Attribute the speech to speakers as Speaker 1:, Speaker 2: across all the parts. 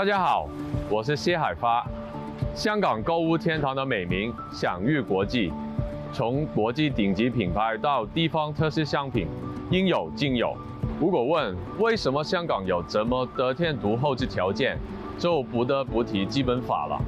Speaker 1: 大家好，我是谢海发。香港购物天堂的美名享誉国际，从国际顶级品牌到地方特色商品，应有尽有。如果问为什么香港有这么得天独厚之条件，就不得不提基本法了。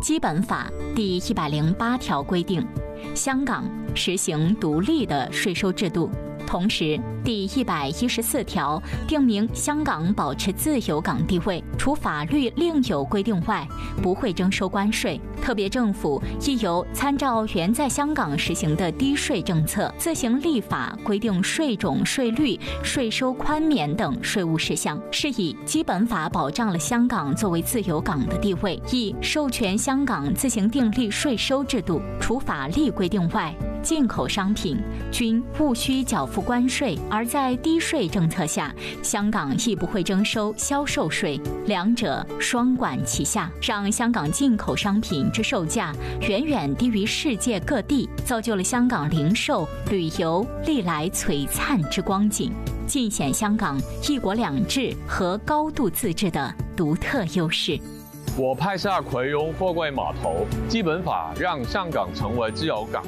Speaker 2: 基本法第一百零八条规定，香港实行独立的税收制度。同时，第一百一十四条定明，香港保持自由港地位，除法律另有规定外，不会征收关税。特别政府亦由参照原在香港实行的低税政策，自行立法规定税种、税率、税收宽免等税务事项，是以基本法保障了香港作为自由港的地位，亦授权香港自行订立税收制度，除法律规定外。进口商品均勿需缴付关税，而在低税政策下，香港亦不会征收销售税，两者双管齐下，让香港进口商品之售价远远低于世界各地，造就了香港零售旅游历来璀璨之光景，尽显香港一国两制和高度自治的独特优势。
Speaker 1: 我派下葵涌货柜码头，基本法让香港成为自由港。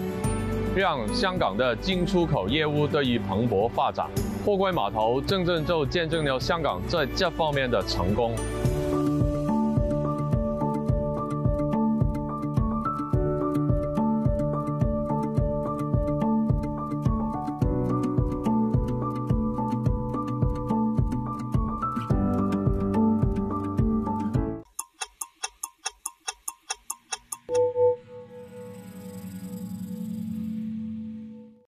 Speaker 1: 让香港的进出口业务得以蓬勃发展，货柜码头真正就见证了香港在这方面的成功。